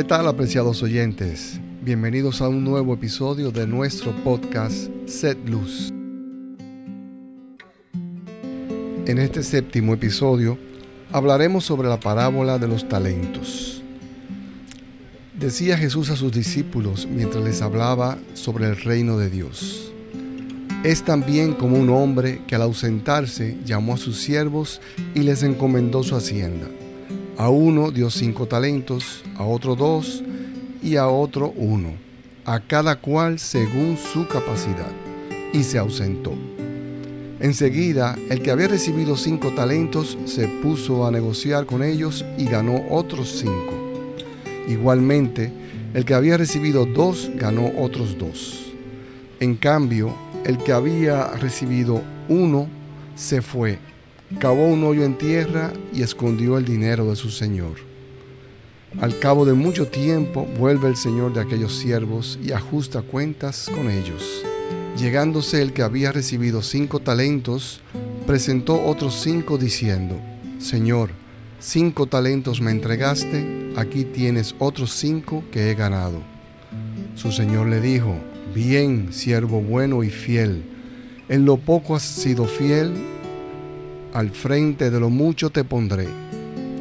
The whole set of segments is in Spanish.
¿Qué tal apreciados oyentes? Bienvenidos a un nuevo episodio de nuestro podcast Set Luz. En este séptimo episodio hablaremos sobre la parábola de los talentos. Decía Jesús a sus discípulos mientras les hablaba sobre el reino de Dios. Es también como un hombre que al ausentarse llamó a sus siervos y les encomendó su hacienda. A uno dio cinco talentos, a otro dos y a otro uno, a cada cual según su capacidad, y se ausentó. Enseguida, el que había recibido cinco talentos se puso a negociar con ellos y ganó otros cinco. Igualmente, el que había recibido dos ganó otros dos. En cambio, el que había recibido uno se fue cavó un hoyo en tierra y escondió el dinero de su señor. Al cabo de mucho tiempo vuelve el señor de aquellos siervos y ajusta cuentas con ellos. Llegándose el que había recibido cinco talentos, presentó otros cinco diciendo, Señor, cinco talentos me entregaste, aquí tienes otros cinco que he ganado. Su señor le dijo, Bien, siervo bueno y fiel, en lo poco has sido fiel, al frente de lo mucho te pondré.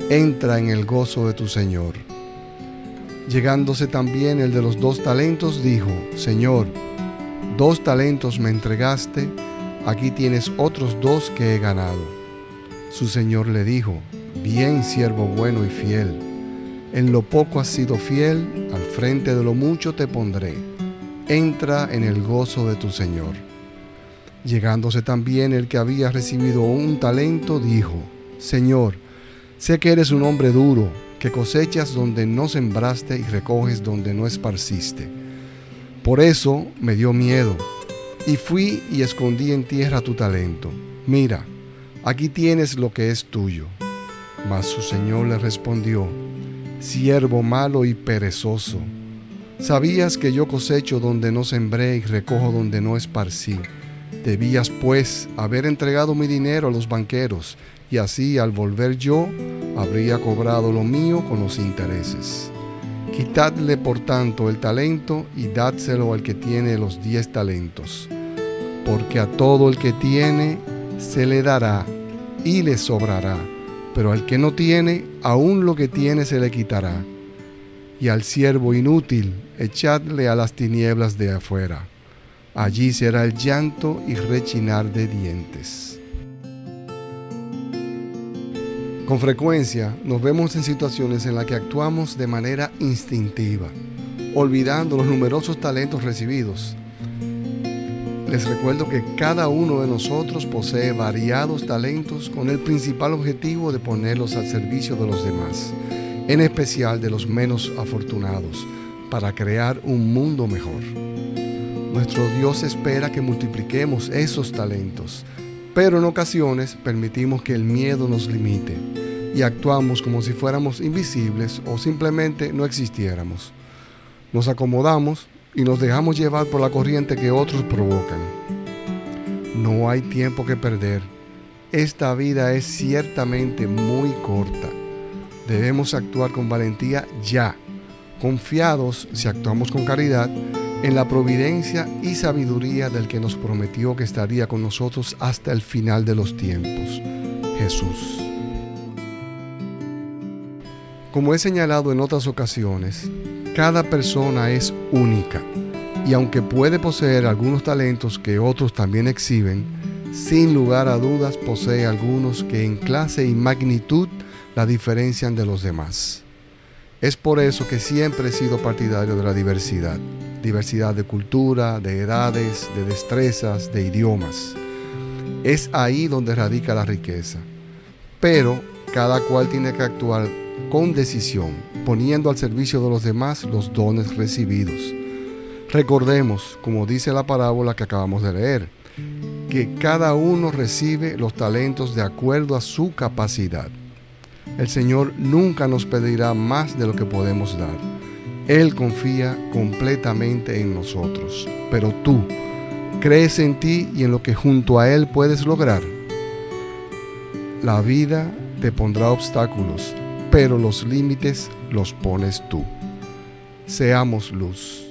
Entra en el gozo de tu Señor. Llegándose también el de los dos talentos, dijo, Señor, dos talentos me entregaste, aquí tienes otros dos que he ganado. Su Señor le dijo, Bien siervo bueno y fiel, en lo poco has sido fiel, al frente de lo mucho te pondré. Entra en el gozo de tu Señor. Llegándose también el que había recibido un talento, dijo, Señor, sé que eres un hombre duro, que cosechas donde no sembraste y recoges donde no esparciste. Por eso me dio miedo, y fui y escondí en tierra tu talento. Mira, aquí tienes lo que es tuyo. Mas su señor le respondió, siervo malo y perezoso, sabías que yo cosecho donde no sembré y recojo donde no esparcí. Debías pues haber entregado mi dinero a los banqueros, y así al volver yo habría cobrado lo mío con los intereses. Quitadle por tanto el talento y dádselo al que tiene los diez talentos, porque a todo el que tiene se le dará y le sobrará, pero al que no tiene, aún lo que tiene se le quitará. Y al siervo inútil, echadle a las tinieblas de afuera Allí será el llanto y rechinar de dientes. Con frecuencia nos vemos en situaciones en las que actuamos de manera instintiva, olvidando los numerosos talentos recibidos. Les recuerdo que cada uno de nosotros posee variados talentos con el principal objetivo de ponerlos al servicio de los demás, en especial de los menos afortunados, para crear un mundo mejor. Nuestro Dios espera que multipliquemos esos talentos, pero en ocasiones permitimos que el miedo nos limite y actuamos como si fuéramos invisibles o simplemente no existiéramos. Nos acomodamos y nos dejamos llevar por la corriente que otros provocan. No hay tiempo que perder. Esta vida es ciertamente muy corta. Debemos actuar con valentía ya, confiados si actuamos con caridad en la providencia y sabiduría del que nos prometió que estaría con nosotros hasta el final de los tiempos, Jesús. Como he señalado en otras ocasiones, cada persona es única y aunque puede poseer algunos talentos que otros también exhiben, sin lugar a dudas posee algunos que en clase y magnitud la diferencian de los demás. Es por eso que siempre he sido partidario de la diversidad diversidad de cultura, de edades, de destrezas, de idiomas. Es ahí donde radica la riqueza. Pero cada cual tiene que actuar con decisión, poniendo al servicio de los demás los dones recibidos. Recordemos, como dice la parábola que acabamos de leer, que cada uno recibe los talentos de acuerdo a su capacidad. El Señor nunca nos pedirá más de lo que podemos dar él confía completamente en nosotros. Pero tú, crees en ti y en lo que junto a Él puedes lograr. La vida te pondrá obstáculos, pero los límites los pones tú. seamos luz.